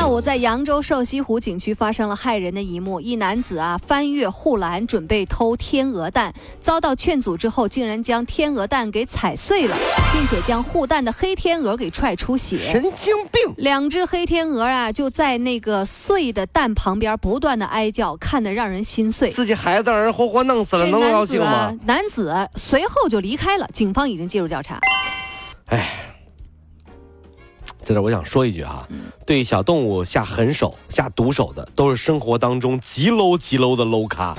下午，在扬州瘦西湖景区发生了骇人的一幕：一男子啊翻越护栏准备偷天鹅蛋，遭到劝阻之后，竟然将天鹅蛋给踩碎了，并且将护蛋的黑天鹅给踹出血。神经病！两只黑天鹅啊就在那个碎的蛋旁边不断的哀叫，看得让人心碎。自己孩子让人活活弄死了，这能高兴吗？，男子随后就离开了，警方已经介入调查。在这我想说一句啊，对小动物下狠手、下毒手的，都是生活当中极 low 极 low 的 low 咖。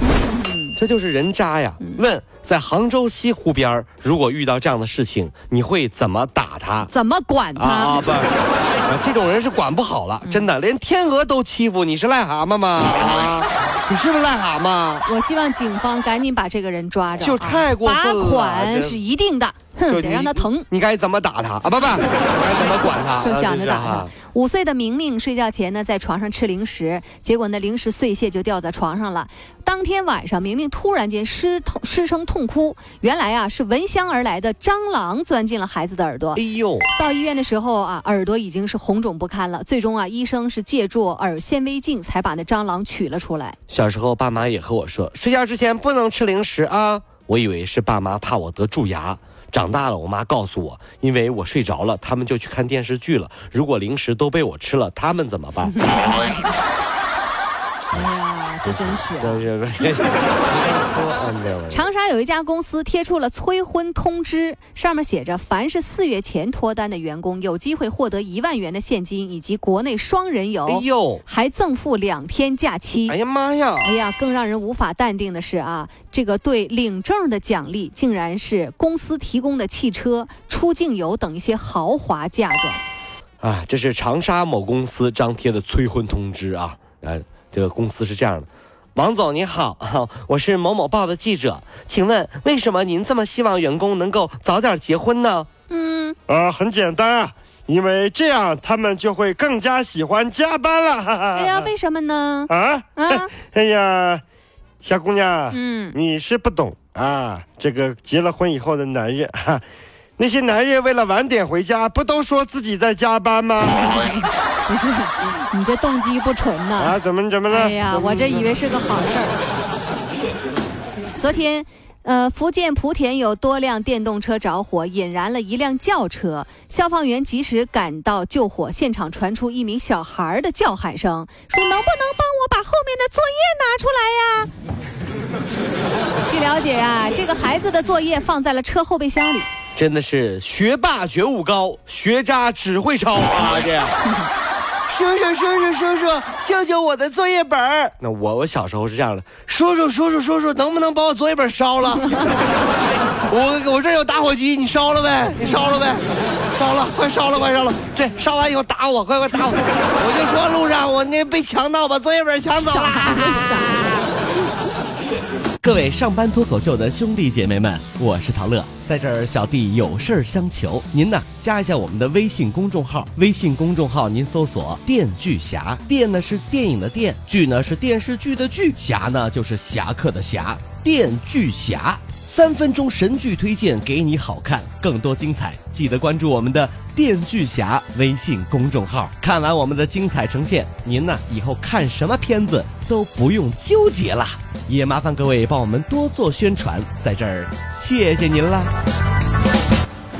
这就是人渣呀！问，在杭州西湖边儿如果遇到这样的事情，你会怎么打他？怎么管他？啊，不，啊这种人是管不好了，真的，连天鹅都欺负，你是癞蛤蟆吗？啊，你是不是癞蛤蟆？我希望警方赶紧把这个人抓着啊，就太过分了罚款是一定的，哼，得让他疼。你该怎么打他啊？不不，该怎么管他？就想着打啊他。五岁的明明睡觉前呢，在床上吃零食，结果那，零食碎屑就掉在床上了。当天晚上，明明突然间失痛失声痛哭，原来啊是闻香而来的蟑螂钻进了孩子的耳朵哎。呦，到医院的时候啊，耳朵已经是红肿不堪了。最终啊，医生是借助耳纤维镜才把那蟑螂取了出来。小时候爸妈也和我说，睡觉之前不能吃零食啊。我以为是爸妈怕我得蛀牙。长大了，我妈告诉我，因为我睡着了，他们就去看电视剧了。如果零食都被我吃了，他们怎么办？这真是、长沙有一家公司贴出了催婚通知，上面写着：凡是四月前脱单的员工，有机会获得一万元的现金以及国内双人游，哎呦，还赠付两天假期。哎呀妈呀！哎呀，更让人无法淡定的是啊，这个对领证的奖励竟然是公司提供的汽车、出境游等一些豪华嫁妆。啊，这是长沙某公司张贴的催婚通知啊！呃，这个公司是这样的。王总你好，我是某某报的记者，请问为什么您这么希望员工能够早点结婚呢？嗯，呃，很简单啊，因为这样他们就会更加喜欢加班了。哈 哈哎呀，为什么呢？啊，啊，哎呀，小姑娘，嗯，你是不懂啊，这个结了婚以后的男人哈。那些男人为了晚点回家，不都说自己在加班吗？不是，你这动机不纯呐。啊，怎么怎么了？哎呀，我这以为是个好事儿。昨天，呃，福建莆田有多辆电动车着火，引燃了一辆轿车。消防员及时赶到救火，现场传出一名小孩的叫喊声，说：“能不能帮我把后面的作业拿出来呀？” 据了解啊，这个孩子的作业放在了车后备箱里。真的是学霸觉悟高，学渣只会抄啊！这样。叔叔，叔叔，叔叔，救救我的作业本儿！那我我小时候是这样的，叔叔，叔叔，叔叔，能不能把我作业本烧了？我我这有打火机，你烧了呗，你烧了呗，烧了，快烧了，快烧了！这烧完以后打我，快快打我！我就说路上我那被强盗把作业本抢走了。各位上班脱口秀的兄弟姐妹们，我是陶乐，在这儿小弟有事儿相求，您呢加一下我们的微信公众号，微信公众号您搜索“电锯侠”，电呢是电影的电，剧呢是电视剧的剧，侠呢就是侠客的侠，电锯侠。三分钟神剧推荐给你好看，更多精彩记得关注我们的电锯侠微信公众号。看完我们的精彩呈现，您呢以后看什么片子都不用纠结啦。也麻烦各位帮我们多做宣传，在这儿谢谢您了。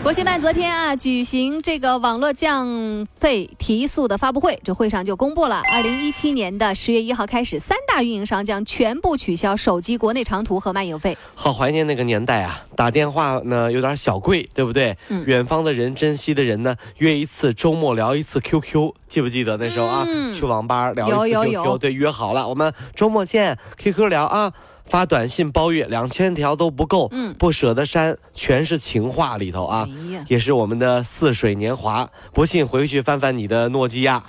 国新办昨天啊举行这个网络降费提速的发布会，这会上就公布了，二零一七年的十月一号开始，三大运营商将全部取消手机国内长途和漫游费。好怀念那个年代啊！打电话呢有点小贵，对不对？嗯远方的人，珍惜的人呢，约一次周末聊一次 QQ，记不记得那时候啊？嗯去网吧聊一次有 QQ，有有对，约好了，我们周末见，QQ 聊啊。发短信包月两千条都不够，嗯不舍得删，全是情话里头啊，哎也是我们的似水年华。不信回去翻翻你的诺基亚。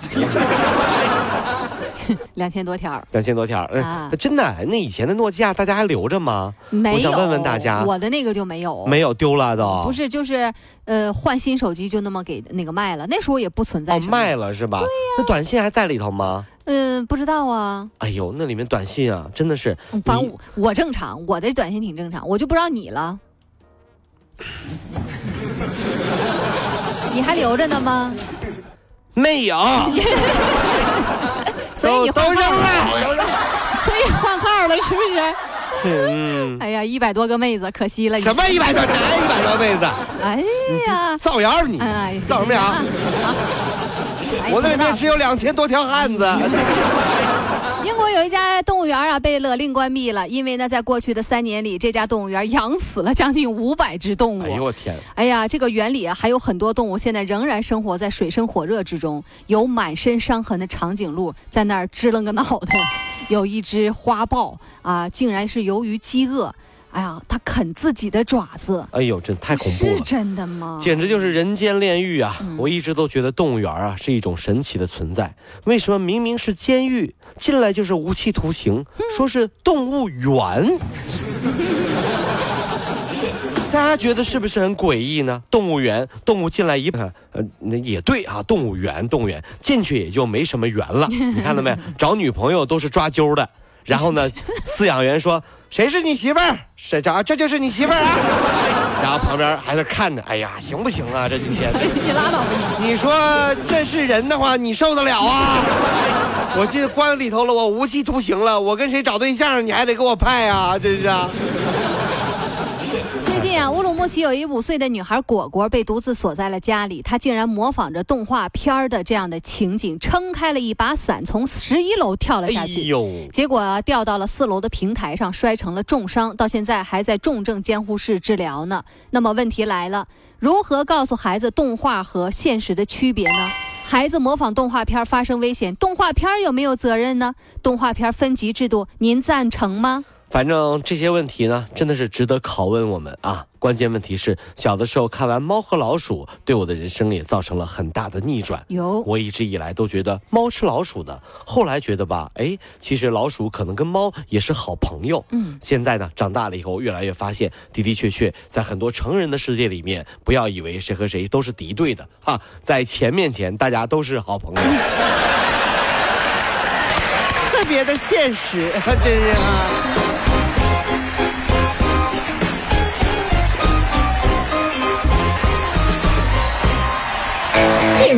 两千多条，两千多条。哎啊真的，那以前的诺基亚大家还留着吗？没有。我想问问大家我的那个就没有，没有丢了都。不是，就是呃，换新手机就那么给那个卖了，那时候也不存在哦，卖了是吧？对那短信还在里头吗？嗯、不知道啊，哎呦，那里面短信啊，真的是反正我我正常，我的短信挺正常，我就不知道你了。你还留着呢吗？没有，所以你都都扔换号了。所以换号了是不是？是嗯，哎呀，一百多个妹子，可惜了。你什么一百多哪一百多妹子？哎呀，造谣你哎，造什么谣？啊 我这里面只有两千多条汉子。英国有一家动物园啊被勒令关闭了，因为呢，在过去的三年里，这家动物园养死了将近五百只动物。哎呦我天！哎呀，这个园里啊，还有很多动物现在仍然生活在水深火热之中。有满身伤痕的长颈鹿在那儿支棱个脑袋，有一只花豹啊，竟然是由于饥饿，哎呀，它啃自己的爪子，哎呦，真太恐怖是了。真的吗？简直就是人间炼狱啊！嗯我一直都觉得动物园啊是一种神奇的存在。为什么明明是监狱，进来就是无期徒刑，嗯说是动物园？大家觉得是不是很诡异呢？动物园，动物进来一呃，那也对啊，动物园，动物园进去也就没什么缘了。你看到没？找女朋友都是抓阄的，然后呢，饲养员说谁是你媳妇儿？谁这？这就是你媳妇儿啊！然后旁边还在看着，哎呀，行不行啊？这几天，你拉倒吧你！你说这是人的话，你受得了啊？我进关里头了，我无期徒刑了，我跟谁找对象，你还得给我派啊？真是啊！最近啊，乌鲁木齐有一五岁的女孩果果被独自锁在了家里，她竟然模仿着动画片儿的这样的情景，撑开了一把伞，从十一楼跳了下哎去。呦，结果啊，掉到了四楼的平台上，摔成了重伤，到现在还在重症监护室治疗呢。那么问题来了，如何告诉孩子动画和现实的区别呢？孩子模仿动画片发生危险，动画片有没有责任呢？动画片分级制度，您赞成吗？反正这些问题呢，真的是值得拷问我们啊。关键问题是，小的时候看完《猫和老鼠》，对我的人生也造成了很大的逆转。有我一直以来都觉得猫吃老鼠的，后来觉得吧，哎，其实老鼠可能跟猫也是好朋友。嗯，现在呢，长大了以后，越来越发现，的的确确，在很多成人的世界里面，不要以为谁和谁都是敌对的哈，在钱面前，大家都是好朋友。特别的现实，真是啊。